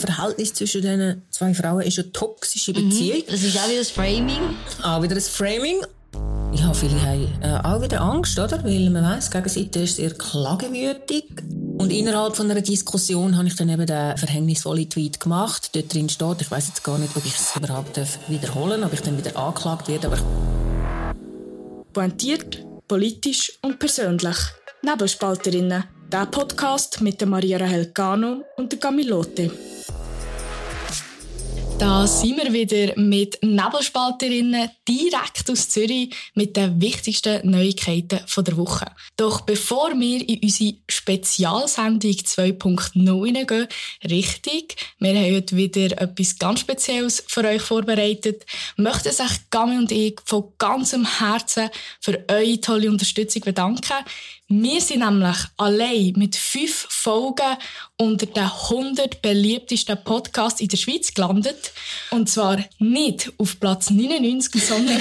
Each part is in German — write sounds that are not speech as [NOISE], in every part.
Verhältnis zwischen diesen zwei Frauen ist eine toxische Beziehung. Mhm. Das ist auch wieder das Framing. Auch wieder das Framing. Ja, viele haben äh, auch wieder Angst, oder? Weil man weiss, die Gegenseite ist sehr klagewütig. Und innerhalb von einer Diskussion habe ich dann eben den verhängnisvollen Tweet gemacht. Dort drin steht, ich weiß jetzt gar nicht, ob ich es überhaupt wiederholen darf, ob ich dann wieder angeklagt werde, aber... Pointiert, politisch und persönlich. Nebelspalterinnen. Der Podcast mit der Maria Rahel Cano und der Camilote. Da sind wir wieder mit Nebelspalterinnen direkt aus Zürich mit den wichtigsten Neuigkeiten der Woche. Doch bevor wir in unsere Spezialsendung 2.0 hineingehen, richtig, wir haben heute wieder etwas ganz Spezielles für euch vorbereitet, möchten sich Gami und ich von ganzem Herzen für eure tolle Unterstützung bedanken. Wir sind nämlich allein mit fünf Folgen unter den 100 beliebtesten Podcasts in der Schweiz gelandet. Und zwar nicht auf Platz 99, [LAUGHS] sondern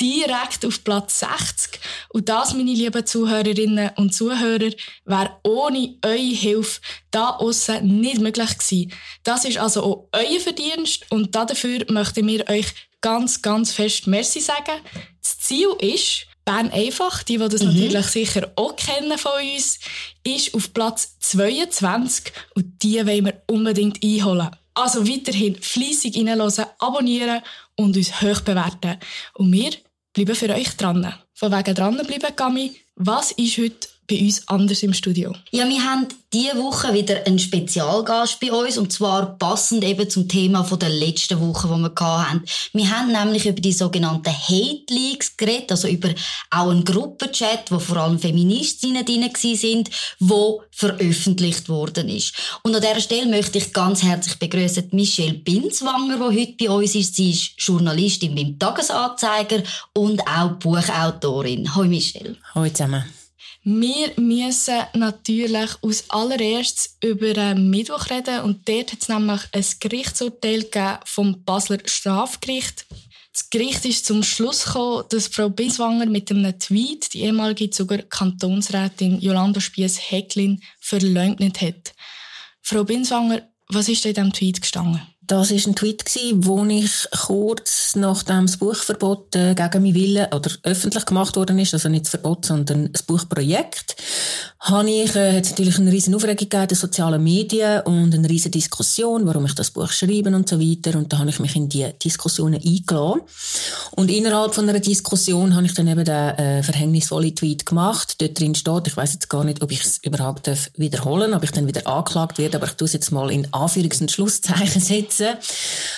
direkt auf Platz 60. Und das, meine lieben Zuhörerinnen und Zuhörer, wäre ohne eure Hilfe da aussen nicht möglich gewesen. Das ist also auch euer Verdienst und dafür möchten wir euch ganz, ganz fest Merci sagen. Das Ziel ist, Bern einfach, die, die das mhm. natürlich sicher auch kennen von uns, ist auf Platz 22 und die wollen wir unbedingt einholen. Also weiterhin fleissig reinhören, abonnieren und uns hoch bewerten. Und wir bleiben für euch dran. Von wegen dranbleiben, Gami, was ist heute bei uns anders im Studio? Ja, wir haben diese Woche wieder einen Spezialgast bei uns und zwar passend eben zum Thema von der letzten Woche, wo wir hatten. Wir haben nämlich über die sogenannten Hate Leaks geredet, also über auch einen Gruppenchat, wo vor allem Feministinnen drin sind, wo veröffentlicht worden ist. Und an dieser Stelle möchte ich ganz herzlich begrüßen Michelle Binswanger, die heute bei uns ist. Sie ist Journalistin beim Tagesanzeiger und auch Buchautorin. Hallo Michelle. Hallo zusammen. Wir müssen natürlich als allererstes über einen Mittwoch reden und dort hat es nämlich ein Gerichtsurteil vom Basler Strafgericht. Das Gericht ist zum Schluss gekommen, dass Frau Biswanger mit einem Tweet die ehemalige Zuger Kantonsrätin Jolanda Spiess-Hecklin verleugnet hat. Frau Binswanger, was ist in diesem Tweet gestanden? Das war ein Tweet, wo ich kurz nachdem das Buchverbot äh, gegen meinen Willen oder öffentlich gemacht worden ist, also nicht das Verbot, sondern das Buchprojekt, habe ich, äh, hat es natürlich eine riesen Aufregung gegeben in den sozialen Medien und eine riesen Diskussion, warum ich das Buch schreibe und so weiter. Und da habe ich mich in die Diskussionen eingeladen. Und innerhalb von einer Diskussion habe ich dann eben den äh, verhängnisvollen Tweet gemacht. Dort drin steht, ich weiß jetzt gar nicht, ob ich es überhaupt wiederholen darf, ob ich dann wieder angeklagt werde, aber ich tue es jetzt mal in Anführungs- und Schlusszeichen setzen setzen,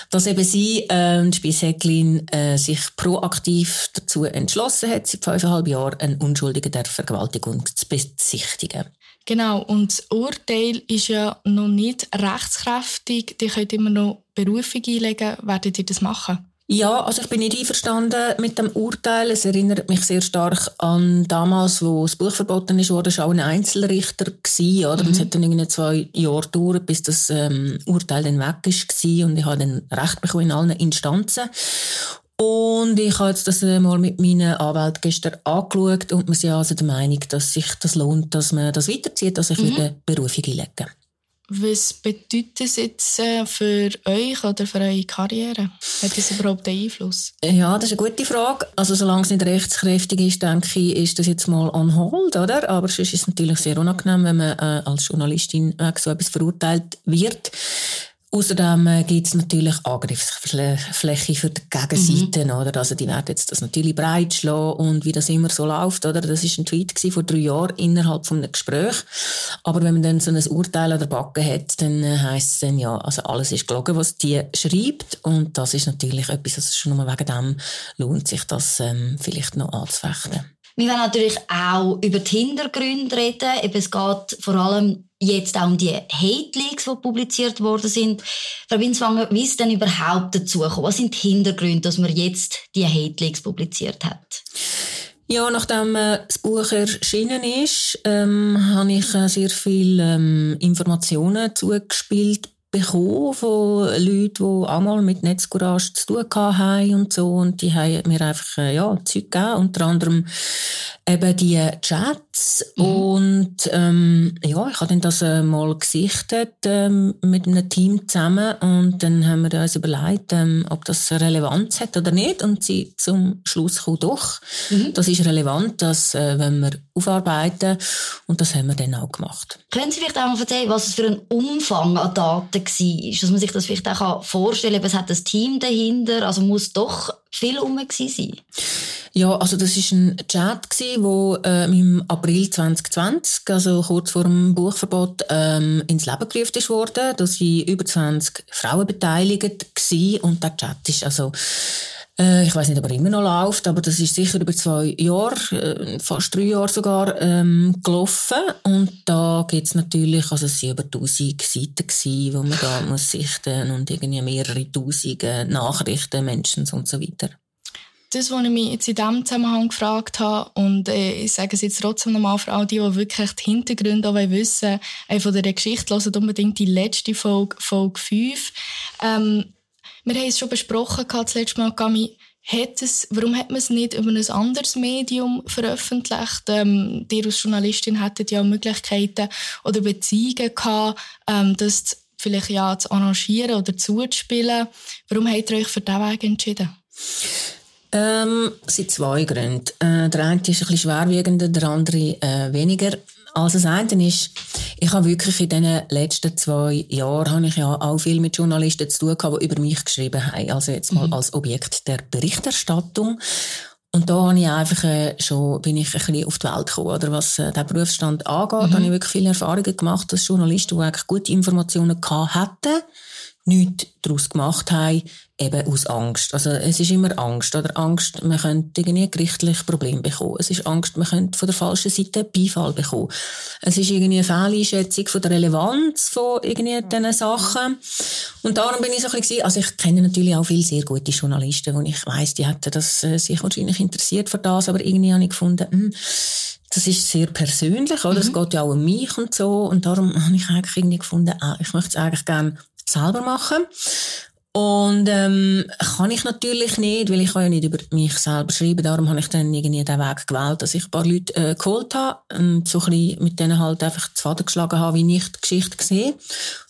dass eben sie, äh, Spiessäcklin, äh, sich proaktiv dazu entschlossen hat, seit fünfeinhalb Jahren einen Unschuldigen der Vergewaltigung zu bezichtigen. Genau, und das Urteil ist ja noch nicht rechtskräftig. Die könnt immer noch Berufung einlegen. Werdet ihr das machen? Ja, also ich bin nicht einverstanden mit dem Urteil. Es erinnert mich sehr stark an damals, wo das Buch verboten ist, wurde auch ein Einzelrichter gewesen, oder? Mhm. Es hat dann irgendwie zwei Jahre gedauert, bis das ähm, Urteil dann weg ist gewesen. und ich habe dann Recht bekommen in allen Instanzen. Und ich habe jetzt das äh, mal mit meinen Anwälten gestern angeschaut und wir sind also der Meinung, dass sich das lohnt, dass man das weiterzieht, dass ich mhm. wieder Berufung einlege. Was bedeutet das jetzt äh, für euch oder für eure Karriere? Hat das überhaupt einen Einfluss? Ja, das ist eine gute Frage. Also solange es nicht rechtskräftig ist, denke ich, ist das jetzt mal on hold, oder? Aber sonst ist es natürlich sehr unangenehm, wenn man äh, als Journalistin äh, so etwas verurteilt wird. Außerdem äh, gibt es natürlich Angriffsfläche für die Gegenseite, mhm. oder? Also die werden jetzt das natürlich breitschlagen und wie das immer so läuft, oder? Das ist ein Tweet vor drei Jahren innerhalb von einem Gespräch. Aber wenn man dann so ein Urteil an der Backe hat, dann äh, heisst es dann, ja, also alles ist gelogen, was die schreibt. Und das ist natürlich etwas, also schon nur wegen dem lohnt sich das ähm, vielleicht noch anzufechten. Wir werden natürlich auch über die Hintergründe reden. Eben, es geht vor allem jetzt auch um die Hate-Leaks, die publiziert worden sind. Frau Winswanger, wie ist denn überhaupt dazu gekommen? Was sind die Hintergründe, dass man jetzt die Hate-Leaks publiziert hat? Ja, nachdem äh, das Buch erschienen ist, ähm, habe ich äh, sehr viele ähm, Informationen zugespielt bekommen von Leuten, die auch mal mit Netzcourage zu tun haben und so. Und die haben mir einfach, äh, ja, Zeug gegeben. Unter anderem eben die Chats. Mhm. Und, ähm, ja, ich habe dann das äh, mal gesichtet, ähm, mit einem Team zusammen. Und dann haben wir uns überlegt, ähm, ob das Relevanz hat oder nicht. Und sie zum Schluss kommen, doch. Mhm. Das ist relevant, dass, äh, wenn wir aufarbeiten. Und das haben wir dann auch gemacht. Können Sie vielleicht auch mal erzählen, was es für ein Umfang an Daten war? Dass man sich das vielleicht auch vorstellen kann, es hat ein Team dahinter, also muss doch viel rum sein? Ja, also das ist ein Chat gsi, wo äh, im April 2020, also kurz vor dem Buchverbot, ähm, ins Leben gerufen ist worden. Da sind über 20 Frauen beteiligt gsi und der Chat ist also äh, ich weiß nicht, ob er immer noch läuft, aber das ist sicher über zwei Jahre, äh, fast drei Jahre sogar, ähm, gelaufen. Und da gibt's natürlich, also es sind über tausend Seiten gewesen, wo man da [LAUGHS] muss sichten und irgendwie mehrere tausend Nachrichten, Menschen und so weiter. Das, was ich mich jetzt in diesem Zusammenhang gefragt habe, und äh, ich sage es jetzt trotzdem nochmal für all die, die wirklich die Hintergründe auch wissen äh, von dieser Geschichte, hören unbedingt die letzte Folge, Folge 5. Ähm, wir haben es schon besprochen, das letzte Mal, Gami, hat es, warum hat man es nicht über ein anderes Medium veröffentlicht? Ähm, ihr als Journalistin hättet ja Möglichkeiten oder Beziehungen gehabt, ähm, das vielleicht ja zu arrangieren oder zuzuspielen. Warum habt ihr euch für diesen Weg entschieden? Ähm, es sind zwei Gründe. Äh, der eine ist ein bisschen schwerwiegender, der andere äh, weniger. Also das eine ist, ich habe wirklich in den letzten zwei Jahren habe ich ja auch viel mit Journalisten zu tun gehabt, die über mich geschrieben haben. Also jetzt mal mhm. als Objekt der Berichterstattung. Und da habe ich einfach äh, schon, bin ich ein bisschen auf die Welt gekommen, oder was äh, den Berufsstand angeht, mhm. habe ich wirklich viele Erfahrungen gemacht, dass Journalisten, die eigentlich gute Informationen gehabt hätten, nichts daraus gemacht haben, eben aus Angst. Also es ist immer Angst. Oder Angst, man könnte irgendwie gerichtlich Probleme bekommen. Es ist Angst, man könnte von der falschen Seite Beifall bekommen. Es ist irgendwie eine Fehleinschätzung von der Relevanz von irgendwie diesen Sachen. Und darum bin ich so ein bisschen, also ich kenne natürlich auch viele sehr gute Journalisten, wo ich weiss, die hätten das äh, sich wahrscheinlich interessiert für das, aber irgendwie habe ich gefunden, mh, hm, das ist sehr persönlich, oder? Es mhm. geht ja auch um mich und so. Und darum habe ich eigentlich irgendwie gefunden, ah, ich möchte es eigentlich gerne selber machen. Und ähm, kann ich natürlich nicht, weil ich kann ja nicht über mich selber schreiben. Darum habe ich dann irgendwie den Weg gewählt, dass ich ein paar Leute äh, geholt habe und so ein bisschen mit denen halt einfach zu Faden geschlagen habe, wie ich die Geschichte sehe.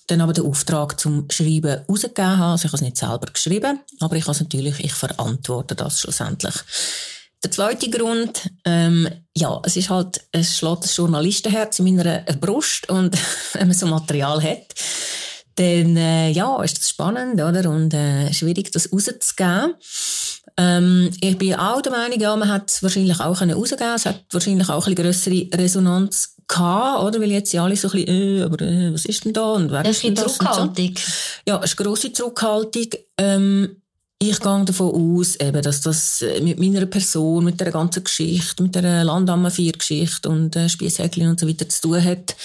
Dann aber den Auftrag zum Schreiben rausgegeben habe. Also ich habe es nicht selber geschrieben, aber ich habe es natürlich, ich verantworte das schlussendlich. Der zweite Grund, ähm, ja, es ist halt, es schlägt das Journalistenherz in meiner Brust und [LAUGHS] wenn man so Material hat, dann äh, ja, ist das spannend oder? und äh, schwierig, das rauszugeben. Ähm, ich bin auch der Meinung, ja, man hat es wahrscheinlich auch rausgeben können. Es hat wahrscheinlich auch eine größere Resonanz gehabt, oder? Weil jetzt ja alle so ein bisschen, äh, aber äh, was ist denn da? Und wer das ist denn das? Zurückhaltung. So? Ja, es ist grosse Zurückhaltung. Ähm, ich gehe davon aus, eben, dass das äh, mit meiner Person, mit der ganzen Geschichte, mit der Landammer-Vier-Geschichte und äh, Spiesshäckchen und so weiter zu tun hat,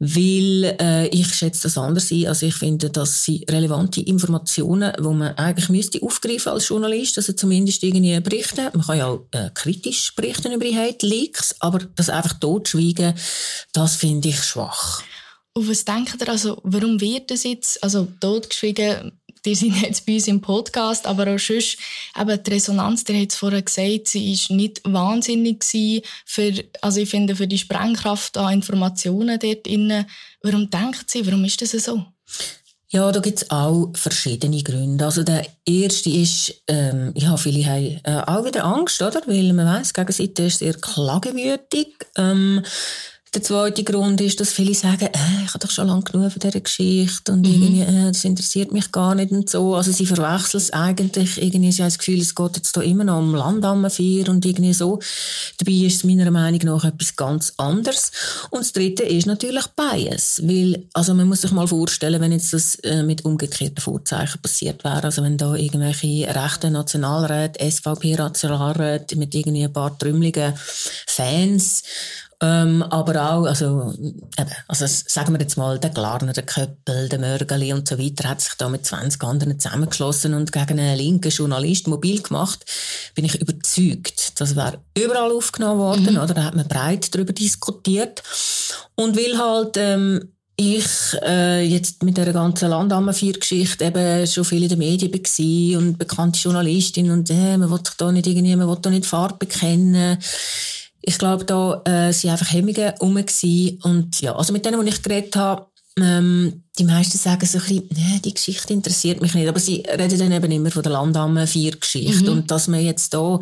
weil äh, ich schätze das anders ein. Also ich finde, dass sie relevante Informationen, wo man eigentlich müsste aufgreifen als Journalist, also zumindest irgendwie berichten. Man kann ja auch äh, kritisch berichten über die Hate Leaks, aber das einfach totschweigen, das finde ich schwach. Und was denkt ihr, also, warum wird das jetzt, also totgeschwiegen, die sind jetzt bei uns im Podcast, aber auch sonst, eben die Resonanz, der hat es vorher gesagt, sie ist nicht wahnsinnig für, also ich finde, für die Sprengkraft an Informationen dort innen. Warum denkt sie, warum ist das so? Ja, da gibt's auch verschiedene Gründe. Also der erste ist, ähm, ja, viele haben äh, auch wieder Angst, oder? Weil man die Gegenseite ist sehr klagewütig. Ähm, der zweite Grund ist, dass viele sagen, äh, ich habe doch schon lange genug von dieser Geschichte und mhm. irgendwie, äh, das interessiert mich gar nicht und so. Also sie verwechseln es eigentlich. Irgendwie, sie haben das Gefühl, es geht jetzt da immer noch um Landammenvier und irgendwie so. Dabei ist es meiner Meinung nach etwas ganz anderes. Und das dritte ist natürlich Bias. Weil, also man muss sich mal vorstellen, wenn jetzt das äh, mit umgekehrten Vorzeichen passiert wäre, also wenn da irgendwelche rechten Nationalräte, SVP-Nationalräte mit irgendwie ein paar trümmeligen Fans ähm, aber auch, also, eben, also sagen wir jetzt mal, der Glarner, der Köppel, der Mörgeli und so weiter hat sich da mit 20 anderen zusammengeschlossen und gegen einen linken Journalist mobil gemacht. Bin ich überzeugt, das wäre überall aufgenommen worden, mhm. oder? Da hat man breit darüber diskutiert. Und will halt, ähm, ich äh, jetzt mit der ganzen Landammenvier-Geschichte eben schon viel in den Medien war und bekannte Journalistin und äh, man will sich da nicht irgendwie, man will da nicht Farbe bekennen. Ich glaube, da äh, sind einfach Hemmungen rum und ja, also mit denen, die ich geredet habe, ähm, die meisten sagen so ein bisschen, nee, die Geschichte interessiert mich nicht. Aber sie reden dann eben immer von der Landamme 4 Geschichte. Mhm. Und dass man jetzt hier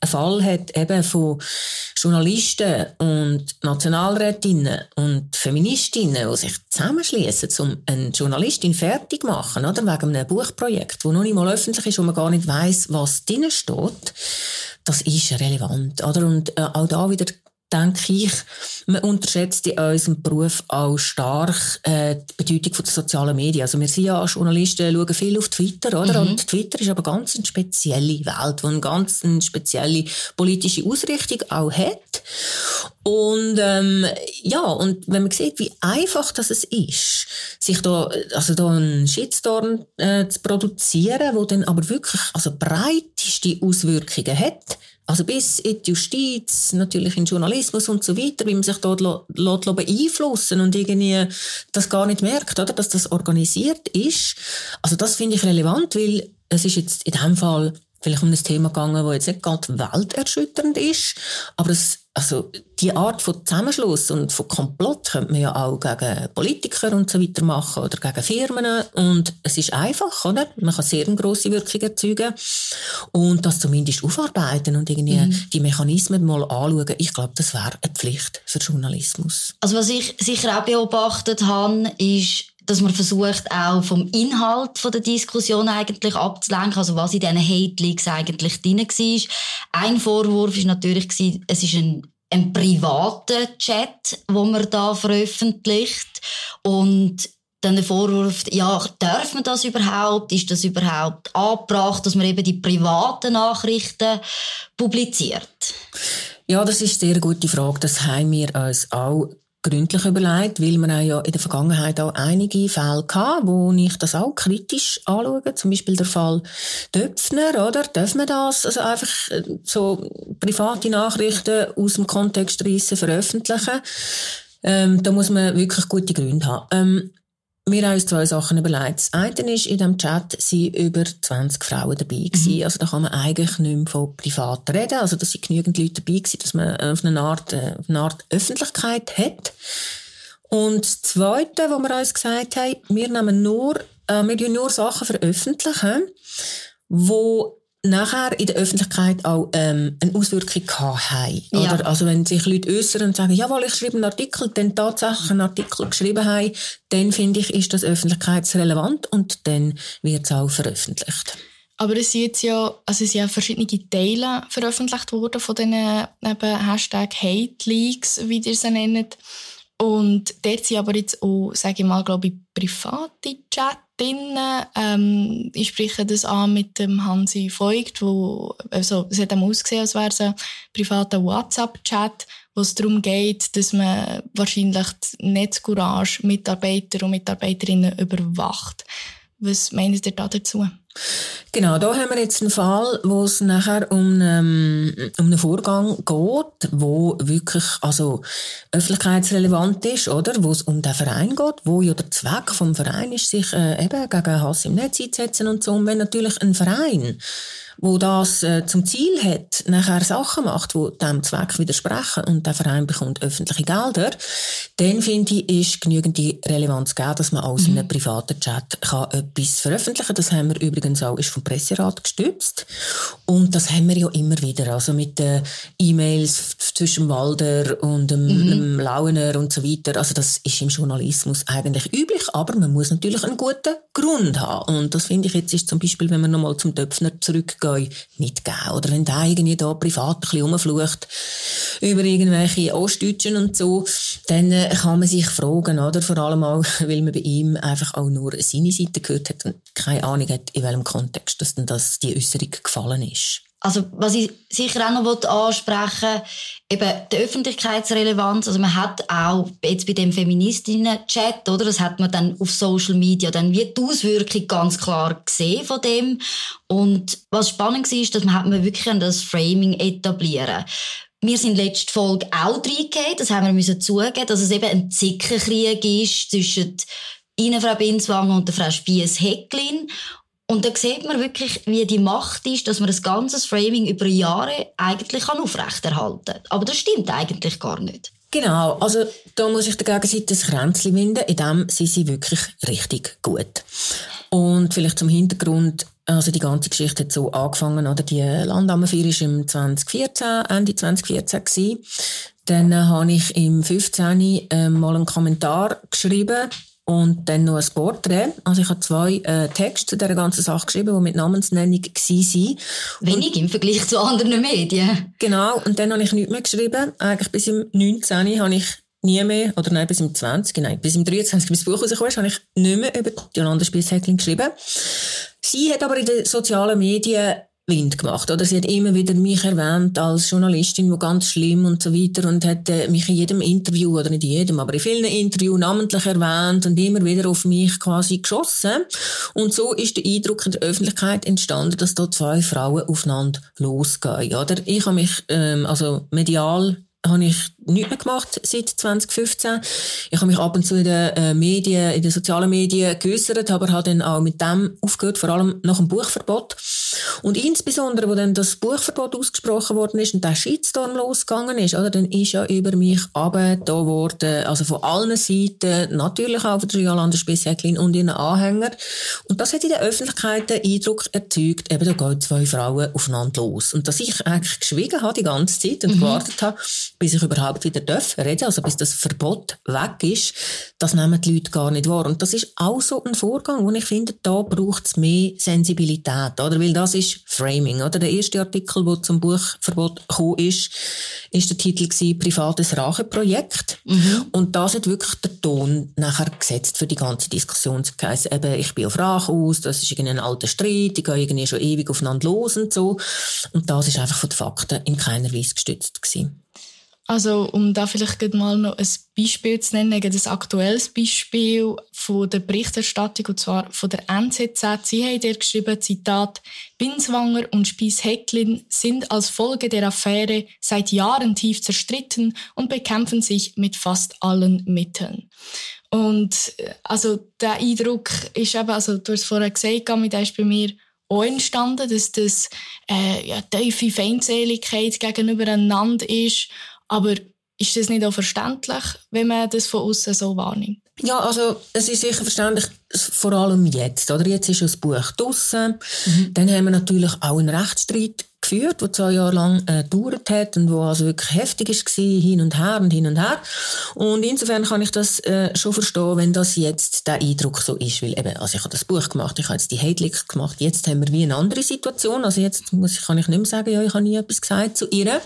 einen Fall hat, eben von Journalisten und Nationalrätinnen und Feministinnen, die sich zusammenschließen, um eine Journalistin fertig zu machen, oder? Wegen einem Buchprojekt, das noch nicht mal öffentlich ist, wo man gar nicht weiss, was drin steht. Das ist relevant, oder? Und äh, auch da wieder denke ich, man unterschätzt in unserem Beruf auch stark äh, die Bedeutung der sozialen Medien. Also wir sind ja als Journalisten, schauen viel auf Twitter, oder? Mhm. Und Twitter ist aber ganz eine spezielle Welt, die eine ganz eine spezielle politische Ausrichtung auch hat. Und ähm, ja, und wenn man sieht, wie einfach das ist, sich da, also da einen Shitstorm äh, zu produzieren, wo dann aber wirklich also breiteste Auswirkungen hat, also bis in die Justiz, natürlich in den Journalismus und so weiter, wie man sich dort beeinflussen und irgendwie das gar nicht merkt, oder, dass das organisiert ist. Also das finde ich relevant, weil es ist jetzt in dem Fall vielleicht um ein Thema gegangen, das jetzt nicht gerade welterschütternd ist, aber es also die Art von Zusammenschluss und von Komplott könnte man ja auch gegen Politiker und so weiter machen oder gegen Firmen und es ist einfach, oder? Man kann sehr eine grosse Wirkung erzeugen und das zumindest aufarbeiten und irgendwie mhm. die Mechanismen mal anschauen. Ich glaube, das wäre eine Pflicht für Journalismus. Also was ich sicher auch beobachtet habe, ist dass man versucht, auch vom Inhalt von der Diskussion eigentlich abzulenken, also was in diesen Hate Leaks eigentlich drin war. Ein Vorwurf ist natürlich es ist ein, ein privater Chat, wo man da veröffentlicht und dann der Vorwurf, ja, darf man das überhaupt? Ist das überhaupt angebracht, dass man eben die privaten Nachrichten publiziert? Ja, das ist eine sehr gute Frage. Das haben wir uns auch gründlich überlegt, weil wir ja in der Vergangenheit auch einige Fälle hatten, wo ich das auch kritisch anschaue. Zum Beispiel der Fall Döpfner, oder? Dürfen wir das? Also einfach äh, so private Nachrichten aus dem Kontext reissen, veröffentlichen. Ähm, da muss man wirklich gute Gründe haben. Ähm, wir haben uns zwei Sachen überlegt. Das eine ist, in diesem Chat sind über 20 Frauen dabei gewesen. Mhm. Also da kann man eigentlich nicht mehr von privat reden. Also da sind genügend Leute dabei gewesen, dass man auf eine Art, äh, auf eine Art Öffentlichkeit hat. Und das Zweite, was wir uns gesagt haben, wir nehmen nur, äh, wir nur Sachen veröffentlichen, wo nachher in der Öffentlichkeit auch ähm, eine Auswirkung haben. Ja. Oder? Also wenn sich Leute äußern und sagen, jawohl, ich schreibe einen Artikel, dann tatsächlich einen Artikel geschrieben haben, dann finde ich, ist das öffentlichkeitsrelevant und dann wird es auch veröffentlicht. Aber es sind jetzt ja, also es sind ja verschiedene Teile veröffentlicht worden von diesen eben Hashtag Hate Leaks, wie ihr sie nennt. Und dort sind aber jetzt auch, sage ich mal, glaube ich, private Chat drin. Ähm, ich spreche das an mit dem Hansi Voigt, wo, also, es hat ihm ausgesehen, als wäre es ein privater WhatsApp-Chat, wo es darum geht, dass man wahrscheinlich die Netzcourage Mitarbeiter und Mitarbeiterinnen überwacht. Was meint ihr da dazu? Genau, da haben wir jetzt einen Fall, wo es nachher um, einen, um einen Vorgang geht, wo wirklich also öffentlichkeitsrelevant ist, oder? Wo es um den Verein geht, wo ja der Zweck vom Verein ist, sich äh, eben gegen Hass im Netz einzusetzen und so. Und wenn natürlich ein Verein wo das äh, zum Ziel hat, nachher Sachen macht, wo dem Zweck widersprechen und der Verein bekommt öffentliche Gelder, dann finde ich, ist genügend die Relevanz gegeben, dass man aus mhm. einem privaten Chat kann etwas veröffentlichen. Das haben wir übrigens auch, ist vom Presserat gestützt. Und das haben wir ja immer wieder, also mit den E-Mails zwischen Walder und dem, mhm. dem Launer und so weiter. Also das ist im Journalismus eigentlich üblich, aber man muss natürlich einen guten Grund haben. Und das finde ich jetzt ist zum Beispiel, wenn wir nochmal zum Töpfner zurückgehen, gehen, nicht geben. Oder wenn der irgendwie da privat ein bisschen rumflucht über irgendwelche Ostdeutschen und so, dann äh, kann man sich fragen, oder? Vor allem auch, [LAUGHS] weil man bei ihm einfach auch nur seine Seite gehört hat und keine Ahnung hat, in welchem Kontext dass denn das die Äußerung gefallen ist. Also, was ich sicher auch noch ansprechen will, eben die Öffentlichkeitsrelevanz. Also, man hat auch jetzt bei dem Feministinnen-Chat, oder? Das hat man dann auf Social Media dann wie die Auswirkung ganz klar gesehen von dem. Und was spannend war, ist, dass man, hat man wirklich das Framing etablieren wir sind letzte Folge auch reingegangen, das haben wir müssen zugeben, dass es eben ein Zickenkrieg ist zwischen Ihnen, Frau Binswanger, und der Frau Spies-Hecklin. Und da sieht man wirklich, wie die Macht ist, dass man das ganze Framing über Jahre eigentlich aufrechterhalten kann. Aber das stimmt eigentlich gar nicht. Genau, also da muss ich der Gegenseite ein Kränzchen winden, in dem sind sie wirklich richtig gut. Und vielleicht zum Hintergrund, also die ganze Geschichte hat so angefangen, oder die Landammerfeier war im 2014, Ende 2014 gewesen. Dann äh, habe ich im 15. Äh, mal einen Kommentar geschrieben und dann noch ein Porträt. Also ich habe zwei äh, Texte zu dieser ganzen Sache geschrieben, die mit Namensnennung waren. Wenig und, im Vergleich zu anderen Medien. Genau, und dann habe ich nichts mehr geschrieben. Eigentlich bis im 19. habe ich nie mehr, oder nein, bis im 20, nein, bis im 23, bis das Buch rausgekommen ist, habe ich nicht mehr über Jolanda Spies-Häckling geschrieben. Sie hat aber in den sozialen Medien Wind gemacht. Oder sie hat immer wieder mich erwähnt als Journalistin, wo ganz schlimm und so weiter und hat äh, mich in jedem Interview, oder nicht in jedem, aber in vielen Interviews namentlich erwähnt und immer wieder auf mich quasi geschossen. Und so ist der Eindruck in der Öffentlichkeit entstanden, dass da zwei Frauen aufeinander losgehen. Oder ich habe mich ähm, also medial habe ich nichts mehr gemacht seit 2015. Ich habe mich ab und zu in den äh, Medien, in den sozialen Medien geäussert, aber habe dann auch mit dem aufgehört, vor allem nach dem Buchverbot. Und insbesondere, wo dann das Buchverbot ausgesprochen worden ist und der Shitstorm losgegangen ist, oder, dann ist ja über mich da worden, also von allen Seiten, natürlich auch von der Jolanda Spessäcklin und ihren Anhänger. Und das hat in der Öffentlichkeit den Eindruck erzeugt, eben da gehen zwei Frauen aufeinander los. Und dass ich eigentlich geschwiegen habe die ganze Zeit und mhm. gewartet habe, bis ich überhaupt wieder darf reden, also bis das Verbot weg ist, das nehmen die Leute gar nicht wahr. Und das ist auch so ein Vorgang, wo ich finde, da braucht es mehr Sensibilität, oder? Weil das ist Framing, oder? Der erste Artikel, der zum Buchverbot gekommen ist, ist der Titel gewesen, Privates Racheprojekt. Mhm. Und das hat wirklich der Ton nachher gesetzt für die ganze Diskussion. Es heisst eben, ich bin auf Rache aus, das ist irgendwie ein alter Streit, die gehen irgendwie schon ewig aufeinander los und so. Und das ist einfach von den Fakten in keiner Weise gestützt gewesen. Also, um da vielleicht mal noch ein Beispiel zu nennen, ein aktuelles Beispiel von der Berichterstattung, und zwar von der NZZ. Sie haben dir geschrieben, Zitat, Binswanger und Spies-Hecklin sind als Folge der Affäre seit Jahren tief zerstritten und bekämpfen sich mit fast allen Mitteln. Und, äh, also, der Eindruck ist eben, also, du hast vorher gesagt, der ist bei mir auch entstanden, dass das, äh, ja, tiefe Feindseligkeit gegenübereinander ist aber ist das nicht auch verständlich, wenn man das von außen so wahrnimmt? Ja, also es ist sicher verständlich, vor allem jetzt. Oder jetzt ist das Buch draussen. Mhm. Dann haben wir natürlich auch einen Rechtsstreit geführt, der zwei Jahre lang äh, gedauert hat und wo also wirklich heftig ist hin und her und hin und her. Und insofern kann ich das äh, schon verstehen, wenn das jetzt der Eindruck so ist, weil eben, also ich habe das Buch gemacht, ich habe jetzt die Leaks gemacht, jetzt haben wir wie eine andere Situation, also jetzt muss ich, kann ich nicht mehr sagen, ja, ich habe nie etwas gesagt zu ihr.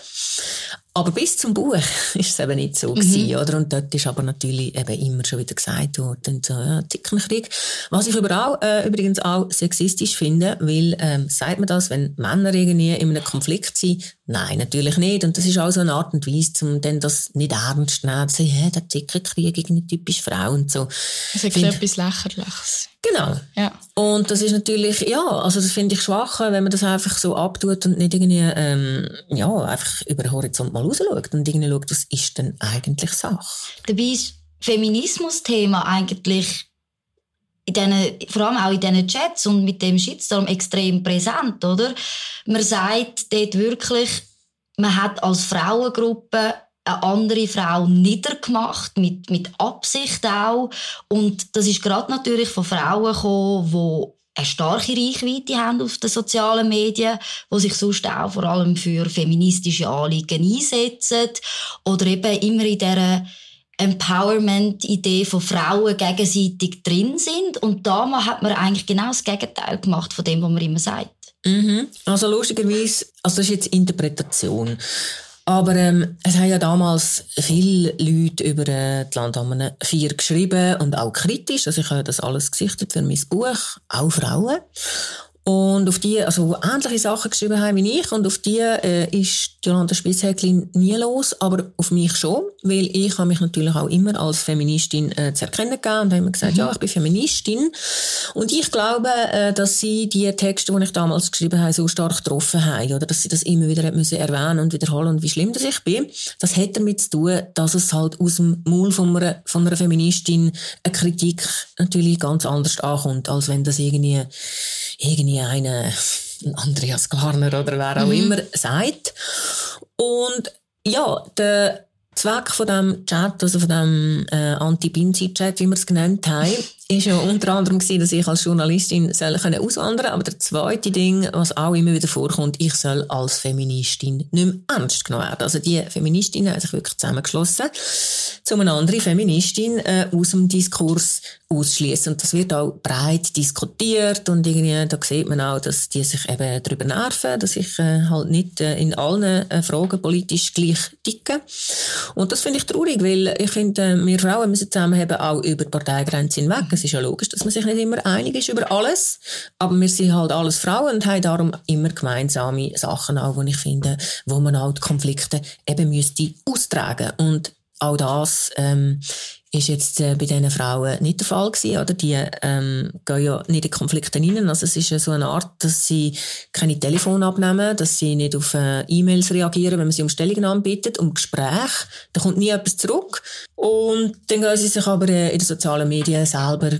Aber bis zum Buch [LAUGHS] ist es eben nicht so mhm. gewesen, oder? Und dort ist aber natürlich eben immer schon wieder gesagt worden, so, ja, Zickenkrieg. Was ich überall, äh, übrigens auch sexistisch finde, weil, ähm, sagt man das, wenn Männer irgendwie in einem Konflikt sind? Nein, natürlich nicht. Und das ist auch so eine Art und Weise, um dann das nicht ernst zu nehmen, zu sagen, hey, der Zickenkrieg gegen typisch Frau und so. Das ist etwas Lächerliches. Genau. Ja. Und das ist natürlich, ja, also das finde ich schwach, wenn man das einfach so abtut und nicht irgendwie, ähm, ja, einfach über den Horizont mal rausschaut und irgendwie schaut, was ist denn eigentlich Sache. Dabei ist Feminismus-Thema eigentlich in diesen, vor allem auch in diesen Chats und mit dem Shitstorm extrem präsent, oder? Man sagt dort wirklich, man hat als Frauengruppe eine andere Frau niedergemacht, mit, mit Absicht auch. Und das ist gerade natürlich von Frauen gekommen, die eine starke Reichweite haben auf den sozialen Medien, die sich sonst auch vor allem für feministische Anliegen einsetzen oder eben immer in dieser Empowerment-Idee von Frauen gegenseitig drin sind. Und damals hat man eigentlich genau das Gegenteil gemacht von dem, was man immer sagt. Mhm. Also lustigerweise, also das ist jetzt Interpretation. Aber ähm, es haben ja damals viele Leute über äh, die Landammen 4 geschrieben und auch kritisch. Also ich habe das alles gesichtet für mein Buch, auch Frauen. Und auf die, also ähnliche Sachen geschrieben haben wie ich, und auf die äh, ist Jolanda Spitzhäcklin nie los, aber auf mich schon, weil ich habe mich natürlich auch immer als Feministin äh, zu erkennen gegeben und habe immer gesagt, mhm. ja, ich bin Feministin. Und ich glaube, äh, dass sie die Texte, die ich damals geschrieben habe, so stark getroffen haben, oder dass sie das immer wieder müssen erwähnen und wiederholen und wie schlimm das ich bin. Das hat damit zu tun, dass es halt aus dem Maul von einer, von einer Feministin eine Kritik natürlich ganz anders ankommt, als wenn das irgendwie irgendwie eine, Andreas Garner oder wer auch mhm. immer sagt. Und ja, der Zweck von dem Chat, also von dem äh, Anti-Binzi-Chat, wie wir es genannt haben, ist ja unter anderem gewesen, dass ich als Journalistin soll können auswandern Aber der zweite Ding, was auch immer wieder vorkommt, ich soll als Feministin nicht mehr ernst genommen werden. Also die Feministinnen haben sich wirklich zusammengeschlossen, um eine andere Feministin äh, aus dem Diskurs ausschließen. Und das wird auch breit diskutiert und irgendwie, da sieht man auch, dass die sich eben darüber nerven, dass ich äh, halt nicht äh, in allen äh, Fragen politisch gleich ticke. Und das finde ich traurig, weil ich finde, äh, wir Frauen müssen zusammenhaben, auch über Parteigrenzen hinweg es ist ja logisch, dass man sich nicht immer einig ist über alles, aber wir sind halt alles Frauen und haben darum immer gemeinsame Sachen auch, wo ich finde, wo man auch die Konflikte eben müsste austragen und auch das ähm, ist jetzt äh, bei diesen Frauen nicht der Fall gewesen, oder? Die ähm, gehen ja nicht in Konflikte rein. Also es ist ja so eine Art, dass sie keine Telefon abnehmen, dass sie nicht auf äh, E-Mails reagieren, wenn man sie um Stellungnahmen bittet, um Gespräch. Da kommt nie etwas zurück. Und dann gehen sie sich aber äh, in den sozialen Medien selber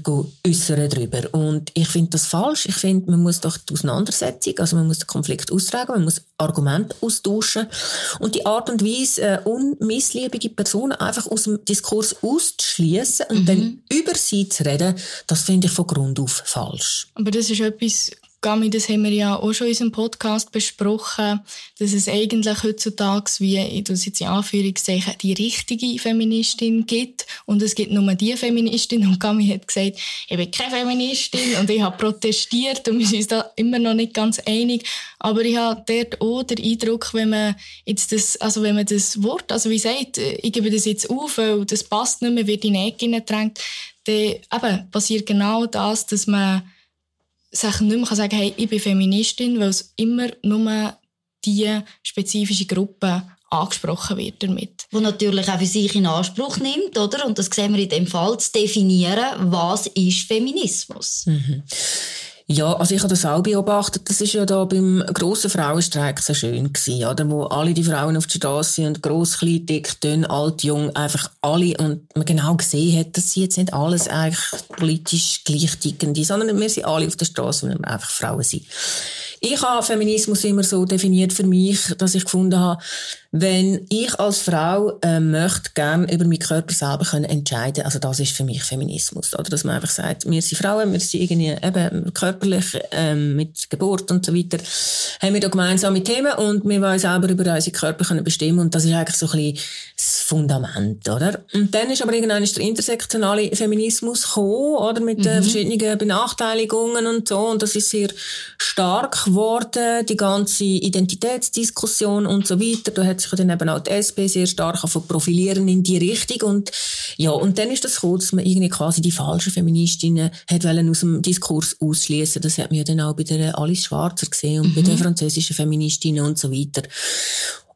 äußern darüber. Und ich finde das falsch. Ich finde, man muss doch die Auseinandersetzung, also man muss den Konflikt austragen, man muss Argumente austauschen. Und die Art und Weise, äh, unmissliebige Personen einfach aus dem Diskurs aus auszuschließen und mhm. dann über sie zu reden, das finde ich von Grund auf falsch. Aber das ist etwas Gami, das haben wir ja auch schon in unserem Podcast besprochen, dass es eigentlich heutzutage, wie ich das jetzt in Anführungszeichen, die richtige Feministin gibt. Und es gibt nur die Feministin. Und Gami hat gesagt, ich bin keine Feministin und ich habe protestiert und wir sind uns da immer noch nicht ganz einig. Aber ich habe dort auch den Eindruck, wenn man jetzt das, also wenn man das Wort, also wie gesagt, ich gebe das jetzt auf, weil das passt nicht mehr, wird in die Ecke gedrängt, dann eben passiert genau das, dass man sich nicht mehr sagen hey, ich bin Feministin, weil es immer nur diese spezifische Gruppe angesprochen wird damit. Wo natürlich auch für sich in Anspruch nimmt, oder? Und das sehen wir in dem Fall, zu definieren, was ist Feminismus. Mhm. Ja, also ich habe das auch beobachtet. Das ist ja da beim grossen Frauenstreik so schön gewesen, oder? Wo alle die Frauen auf der Straße sind, gross, klein, dick, dünn, alt, jung, einfach alle. Und man genau gesehen hat, dass sie jetzt nicht alles eigentlich politisch gleich ticken, sondern wir sind alle auf der Straße, weil wir einfach Frauen sind. Ich habe Feminismus immer so definiert für mich, dass ich gefunden habe, wenn ich als Frau äh, möchte gerne über meinen Körper selber können entscheiden, also das ist für mich Feminismus, oder? Dass man einfach sagt, wir sind Frauen, wir sind irgendwie eben körperlich ähm, mit Geburt und so weiter, haben wir da gemeinsame Themen und wir wollen selber über unsere Körper können bestimmen und das ist eigentlich so ein bisschen das Fundament, oder? Und dann ist aber irgendwann der intersektionale Feminismus gekommen, oder mit mhm. verschiedenen Benachteiligungen und so und das ist sehr stark geworden, die ganze Identitätsdiskussion und so weiter. Da hat sich dann eben auch die SP sehr stark profilieren in die Richtung und ja, und dann ist das gekommen, dass man irgendwie quasi die falschen Feministinnen hat wollen aus dem Diskurs ausschließen. Das hat man ja dann auch bei der Alice Schwarzer gesehen und mhm. bei den französischen Feministinnen und so weiter.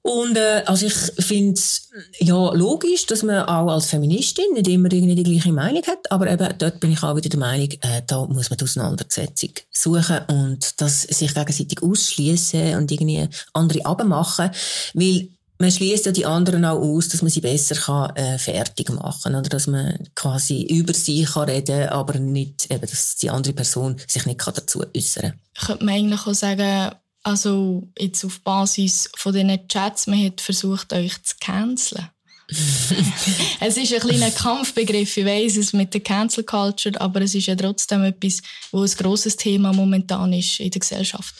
Und äh, also ich finde es ja logisch, dass man auch als Feministin nicht immer irgendwie die gleiche Meinung hat, aber eben dort bin ich auch wieder der Meinung, äh, da muss man die Auseinandersetzung suchen und das sich gegenseitig ausschließen und irgendwie andere abmachen, weil man schließt ja die anderen auch aus, dass man sie besser kann, äh, fertig machen oder dass man quasi über sie kann reden, aber nicht eben, dass die andere Person sich nicht kann dazu äußern. kann. Könnte man eigentlich auch sagen, also jetzt auf Basis von diesen Chats, man hat versucht, euch zu canceln. [LAUGHS] es ist ein kleiner Kampfbegriff, ich weiss es mit der Cancel Culture, aber es ist ja trotzdem etwas, wo ein grosses Thema momentan ist in der Gesellschaft.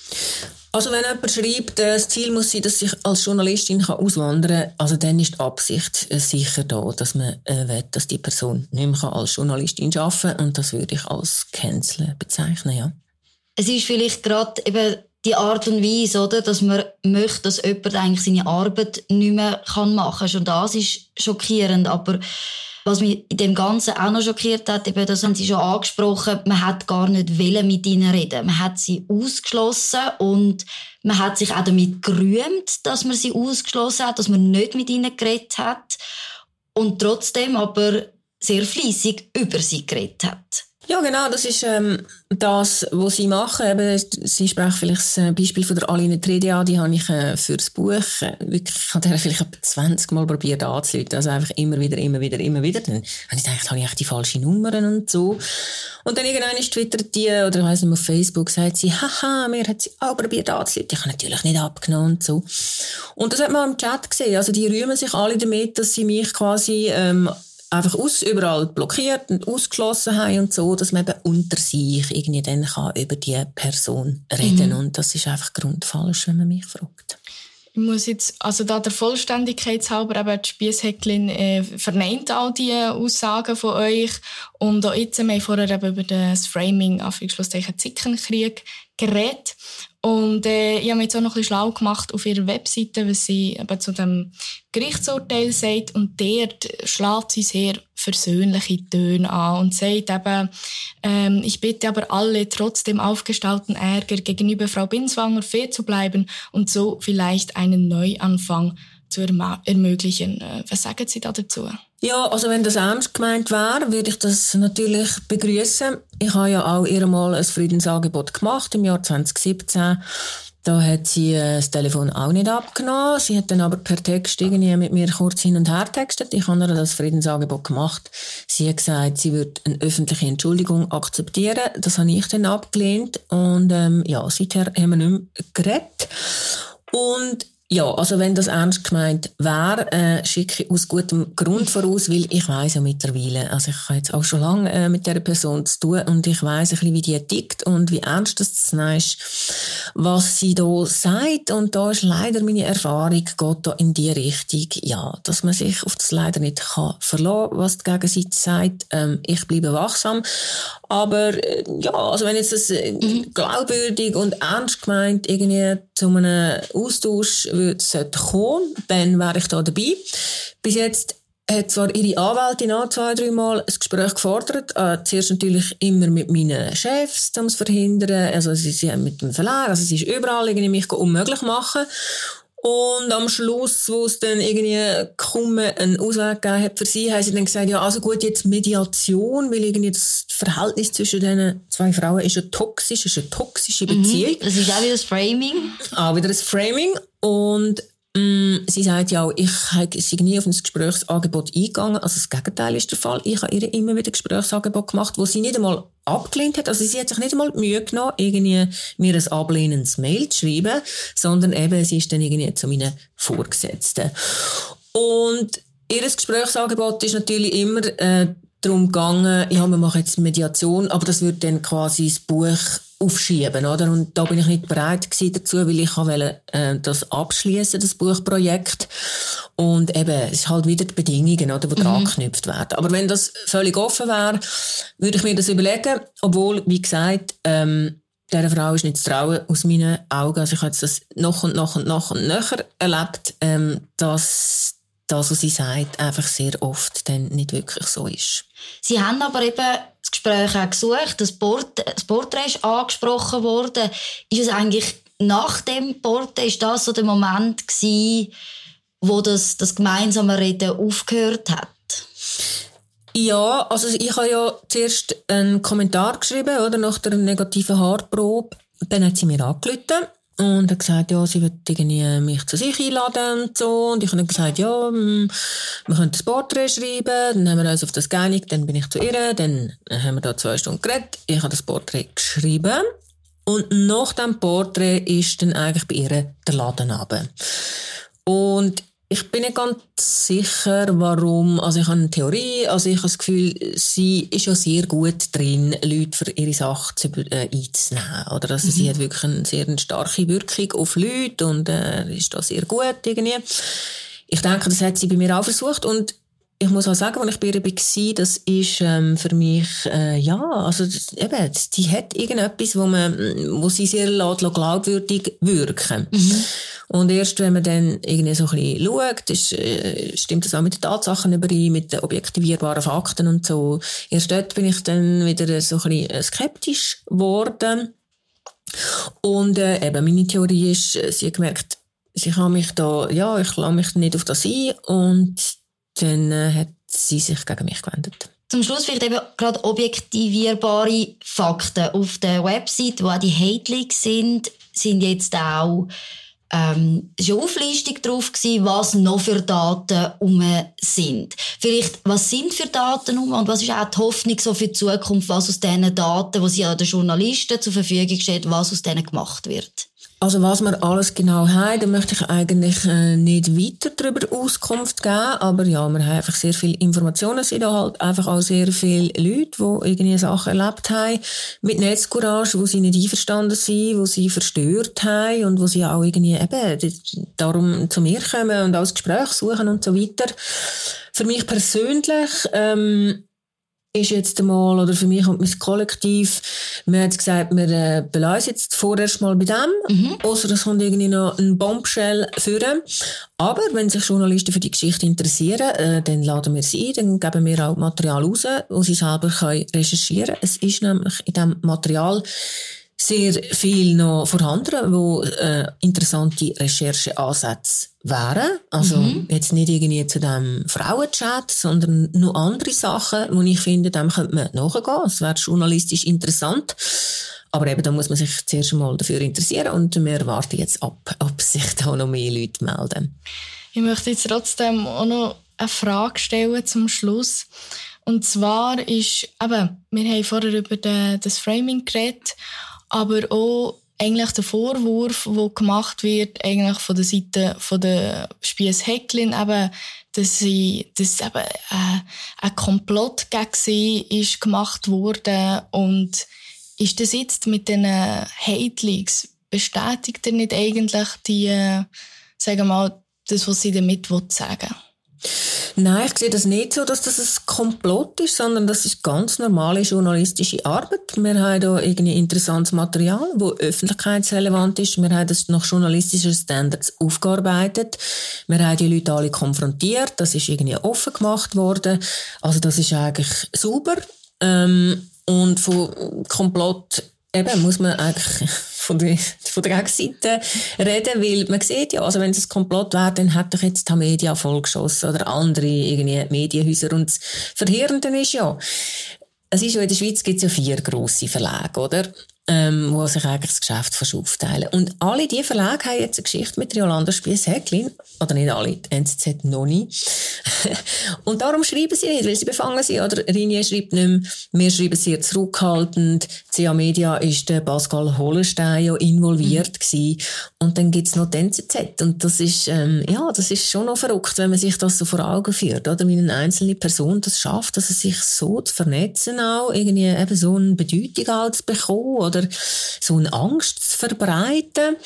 Also wenn jemand schreibt, äh, das Ziel muss sein, dass ich als Journalistin auswandern kann, also dann ist die Absicht äh, sicher da, dass man äh, will, dass die Person nicht mehr als Journalistin arbeiten kann und das würde ich als Canceln bezeichnen, ja. Es ist vielleicht gerade eben die Art und Weise, oder, dass man möchte, dass jemand eigentlich seine Arbeit nicht mehr machen kann. Schon das ist schockierend, aber Was mich in dem Ganzen auch noch schockiert hat, eben, das haben Sie schon angesprochen, man hat gar nicht wollen mit ihnen reden. Man hat sie ausgeschlossen und man hat sich auch damit gerühmt, dass man sie ausgeschlossen hat, dass man nicht mit ihnen geredet hat und trotzdem aber sehr fließig über sie geredet hat. Ja, genau, das ist ähm, das, was sie machen. Eben, sie sprechen vielleicht das Beispiel von der Aline Tredia, die habe ich äh, für das Buch äh, wirklich, ich habe vielleicht etwa 20 Mal probiert anzuleiten, also einfach immer wieder, immer wieder, immer wieder. Dann habe ich gedacht, habe ich echt die falschen Nummern und so. Und dann irgendwann twittert die, oder ich weiss nicht, auf Facebook sagt sie, haha, mir hat sie auch probiert anzuleiten. Ich habe natürlich nicht abgenommen und so. Und das hat man im Chat gesehen. Also die rühmen sich alle damit, dass sie mich quasi ähm, einfach aus, überall blockiert und ausgeschlossen haben und so, dass man eben unter sich irgendwie dann kann über die Person reden mhm. und das ist einfach grundfalsch, wenn man mich fragt. Ich muss jetzt, also da der Vollständigkeit halber, eben die Spiesshäcklin äh, verneint all die Aussagen von euch und auch jetzt haben wir vorher eben über das Framing, Anführungsschlusszeichen Zickenkrieg geredet und äh, ich habe mich jetzt auch noch ein bisschen schlau gemacht auf ihrer Webseite, was sie eben zu dem Gerichtsurteil sagt. Und dort schlägt sie sehr versöhnliche Töne an und sagt eben, ähm, ich bitte aber alle, trotz dem aufgestauten Ärger gegenüber Frau Binswanger fair zu bleiben und so vielleicht einen Neuanfang zu ermöglichen. Äh, was sagen Sie da dazu? Ja, also wenn das ernst gemeint wäre, würde ich das natürlich begrüßen. Ich habe ja auch ihr mal ein Friedensangebot gemacht im Jahr 2017. Da hat sie äh, das Telefon auch nicht abgenommen. Sie hat dann aber per Text irgendwie mit mir kurz hin und her textet. Ich habe ihr das Friedensangebot gemacht. Sie hat gesagt, sie würde eine öffentliche Entschuldigung akzeptieren. Das habe ich dann abgelehnt. Und ähm, ja, seither haben wir nicht mehr geredet. Und ja, also wenn das ernst gemeint wäre, äh, schicke ich aus gutem Grund voraus, weil ich weiß ja mittlerweile, also ich habe jetzt auch schon lange äh, mit der Person zu tun und ich weiß ein bisschen, wie die tickt und wie ernst das ist, was sie da sagt und da ist leider meine Erfahrung, geht da in die Richtung, ja, dass man sich auf das leider nicht kann verlassen, was die Gegenseite sagt. Ähm, ich bleibe wachsam, aber äh, ja, also wenn jetzt das äh, mhm. glaubwürdig und ernst gemeint irgendwie zu einem Austausch sollte kommen, dann wäre ich da dabei. Bis jetzt hat zwar ihre Anwältin auch zwei, drei Mal ein Gespräch gefordert. Äh, zuerst natürlich immer mit meinen Chefs, um es zu verhindern. Also sie, sie mit dem Verlag, also sie ist überall irgendwie mich unmöglich machen. Und am Schluss, wo es dann irgendwie kaum einen Ausweg gegeben hat für sie, haben sie dann gesagt, ja, also gut, jetzt Mediation, weil irgendwie das Verhältnis zwischen den zwei Frauen ist ja toxisch, ist eine toxische mhm. Beziehung. Mhm, das ist auch wieder das Framing. Auch wieder das Framing. Und Mm, sie sagt ja auch, ich sei nie auf ein Gesprächsangebot eingegangen. Also das Gegenteil ist der Fall. Ich habe ihr immer wieder Gesprächsangebot gemacht, wo sie nicht einmal abgelehnt hat. Also sie hat sich nicht einmal die Mühe genommen, irgendwie mir ein ablehnendes Mail zu schreiben, sondern eben, sie ist dann irgendwie zu meinen Vorgesetzten. Und ihr Gesprächsangebot ist natürlich immer äh, darum gegangen, ja, wir machen jetzt Mediation, aber das wird dann quasi das Buch aufschieben, oder? Und da bin ich nicht bereit dazu, weil ich wollte äh, das abschließen, das Buchprojekt. Und eben, es ist halt wieder die Bedingungen, oder, die mhm. dran geknüpft werden. Aber wenn das völlig offen wäre, würde ich mir das überlegen, obwohl, wie gesagt, ähm, dieser Frau ist nicht zu trauen, aus meinen Augen. Also ich habe das noch und noch und noch und nöcher erlebt, ähm, dass das, was sie sagt, einfach sehr oft dann nicht wirklich so ist. Sie haben aber eben das Gespräch auch gesucht, das, Port das Porträt ist angesprochen worden. Ist es eigentlich nach dem Porträt, ist das so der Moment gewesen, wo das, das gemeinsame Reden aufgehört hat? Ja, also ich habe ja zuerst einen Kommentar geschrieben, oder, nach der negativen Haarprobe. Dann hat sie mir angerufen und hat gesagt, ja, sie wird irgendwie mich zu sich einladen und so. Und ich habe gesagt, ja, hm, wir können das Porträt schreiben. Dann haben wir uns auf das geeinigt. Dann bin ich zu ihr. Dann haben wir da zwei Stunden geredet. Ich habe das Porträt geschrieben. Und nach dem Porträt ist dann eigentlich bei ihr der Laden runter. Und ich bin nicht ganz sicher, warum. Also ich habe eine Theorie. Also ich habe das Gefühl, sie ist ja sehr gut drin, Leute für ihre Sache zu, äh, einzunehmen. Oder also mhm. sie hat wirklich eine sehr starke Wirkung auf Leute und äh, ist da sehr gut irgendwie. Ich denke, das hat sie bei mir auch versucht und ich muss auch sagen, als ich bei ihr war, das ist ähm, für mich, äh, ja, also das, eben, die hat irgendetwas, wo, man, wo sie sehr lässt, glaubwürdig wirken. Mhm. Und erst wenn man dann irgendwie so ein bisschen schaut, ist, äh, stimmt das auch mit den Tatsachen überein, mit den objektivierbaren Fakten und so. Erst dort bin ich dann wieder so ein bisschen äh, skeptisch geworden. Und äh, eben, meine Theorie ist, äh, sie hat gemerkt, sie kann mich da, ja, ich lasse mich nicht auf das ein und dann äh, hat sie sich gegen mich gewendet. Zum Schluss vielleicht eben gerade objektivierbare Fakten. Auf der Website, wo auch die Hate sind, sind jetzt auch ähm, ist eine Auflistung drauf gewesen, was noch für Daten um sind. Vielleicht, was sind für Daten um und was ist auch die Hoffnung so für die Zukunft, was aus diesen Daten, die sie an den Journalisten zur Verfügung steht, was aus denen gemacht wird? Also was wir alles genau haben, da möchte ich eigentlich äh, nicht weiter darüber Auskunft geben, aber ja, wir haben einfach sehr viele Informationen, es sind halt einfach auch sehr viele Leute, die irgendwie Sachen erlebt haben. Mit Netzcourage, wo sie nicht einverstanden sind, wo sie verstört haben und wo sie auch irgendwie eben darum zu mir kommen und auch das Gespräch suchen und so weiter. Für mich persönlich ähm, ist jetzt einmal, oder für mich und mein Kollektiv, wir haben gesagt, wir äh, belassen jetzt vorerst mal bei dem, mhm. außer es kommt irgendwie noch ein Bombshell führen. Aber wenn sich Journalisten für die Geschichte interessieren, äh, dann laden wir sie ein, dann geben wir auch Material raus, wo sie selber können recherchieren können. Es ist nämlich in diesem Material sehr viel noch vorhanden, wo äh, interessante Rechercheansätze wären. Also mhm. jetzt nicht irgendwie zu dem Frauenchat, sondern noch andere Sachen, wo ich finde, dem könnte man nachgehen. Es wäre journalistisch interessant. Aber eben, da muss man sich zuerst einmal dafür interessieren und wir warten jetzt ab, ob sich da noch mehr Leute melden. Ich möchte jetzt trotzdem auch noch eine Frage stellen zum Schluss. Und zwar ist, eben, wir haben vorher über das Framing geredet aber auch eigentlich der Vorwurf, der gemacht wird, eigentlich von der Seite von der Spies Hecklin, eben, dass sie, dass eben äh, ein Komplott gegen sie ist gemacht worden und ist das jetzt mit den Hate Leaks bestätigt er nicht eigentlich die, äh, sagen wir mal, das, was sie damit sagen will? Nein, ich sehe das nicht so, dass das ein Komplott ist, sondern das ist ganz normale journalistische Arbeit. Wir haben hier irgendwie interessantes Material, das öffentlichkeitsrelevant ist. Wir haben das nach journalistischen Standards aufgearbeitet. Wir haben die Leute alle konfrontiert. Das ist irgendwie offen gemacht worden. Also das ist eigentlich super. Ähm, und von Komplott eben muss man eigentlich von der, von der Gegenseite reden, weil man sieht ja, also wenn es ein Komplott wäre, dann hat doch jetzt die Media vollgeschossen oder andere irgendwie Medienhäuser und das Verheerende ist ja, es ist ja in der Schweiz gibt es ja vier grosse Verlage, oder? Ähm, wo sich eigentlich das Geschäft aufteilen. Und alle diese Verlage haben jetzt eine Geschichte mit Jolanda Spies-Häcklin. Oder nicht alle, die NZZ noch nicht. [LAUGHS] und darum schreiben sie nicht, weil sie befangen sind. Oder Rinje schreibt nicht mehr, wir schreiben sehr zurückhaltend. CA Media ist der Pascal Hollenstein ja involviert mhm. Und dann gibt's noch die NZZ. Und das ist, ähm, ja, das ist schon noch verrückt, wenn man sich das so vor Augen führt. Oder wie eine einzelne Person das schafft, dass er sich so zu vernetzen auch, irgendwie eben so eine Bedeutung auch zu bekommen oder so eine Angst zu verbreiten.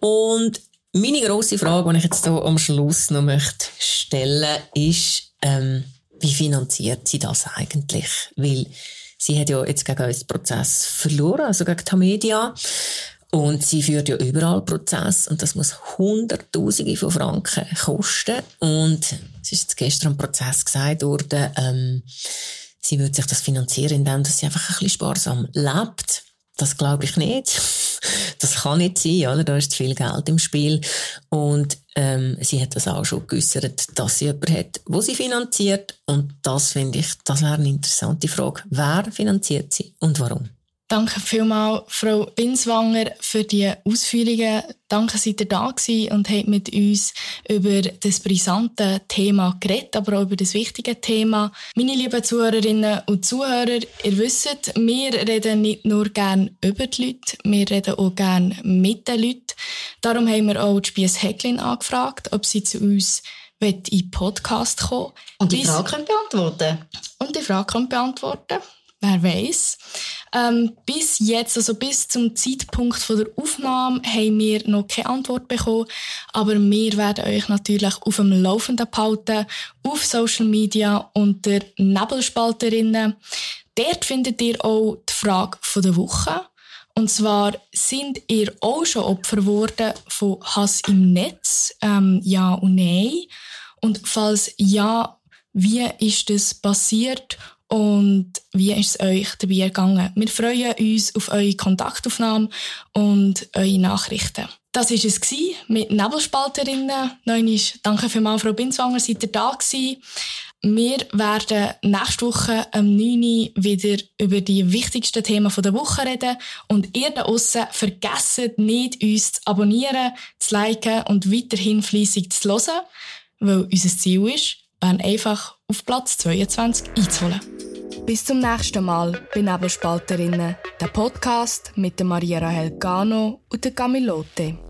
Und meine grosse Frage, die ich jetzt hier am Schluss noch möchte stellen, ist, ähm, wie finanziert sie das eigentlich? Weil sie hat ja jetzt gegen uns Prozess verloren, also gegen die Media. Und sie führt ja überall Prozess und das muss Hunderttausende von Franken kosten. Und es ist jetzt gestern im Prozess gesagt worden, ähm, sie würde sich das finanzieren, indem sie einfach ein bisschen sparsam lebt. Das glaube ich nicht. [LAUGHS] Das kann nicht sein, oder? Da ist viel Geld im Spiel. Und ähm, sie hat das auch schon geäussert, dass sie jemanden hat, wo sie finanziert. Und das finde ich, das wäre eine interessante Frage. Wer finanziert sie und warum? Danke vielmals, Frau Binswanger, für die Ausführungen. Danke, seid ihr da gewesen und habt mit uns über das brisante Thema geredet, aber auch über das wichtige Thema. Meine lieben Zuhörerinnen und Zuhörer, ihr wisst, wir reden nicht nur gern über die Leute, wir reden auch gern mit den Leuten. Darum haben wir auch die Spiess Hecklin angefragt, ob sie zu uns in den Podcast kommen Und die Frage können beantworten. Und die Frage können beantworten. Wer weiß. Ähm, bis jetzt, also bis zum Zeitpunkt von der Aufnahme, haben wir noch keine Antwort bekommen. Aber wir werden euch natürlich auf dem Laufenden behalten, auf Social Media unter Nebelspalterinnen. Dort findet ihr auch die Frage der Woche. Und zwar, sind ihr auch schon Opfer geworden von Hass im Netz? Ähm, ja und nein. Und falls ja, wie ist das passiert und wie ist es euch dabei gegangen? Wir freuen uns auf eure Kontaktaufnahme und eure Nachrichten. Das war es mit Nebelspalterinnen. Neun danke vielmals, Frau Binswanger, seid ihr da gewesen. Wir werden nächste Woche am 9. wieder über die wichtigsten Themen der Woche reden. Und ihr da draussen vergesst nicht, uns zu abonnieren, zu liken und weiterhin fleissig zu hören, weil unser Ziel ist, Bern einfach auf Platz 22 einzuholen. Bis zum nächsten Mal bei Nebelspalterinnen, der Podcast mit Maria Rahel Gano und der Camilote.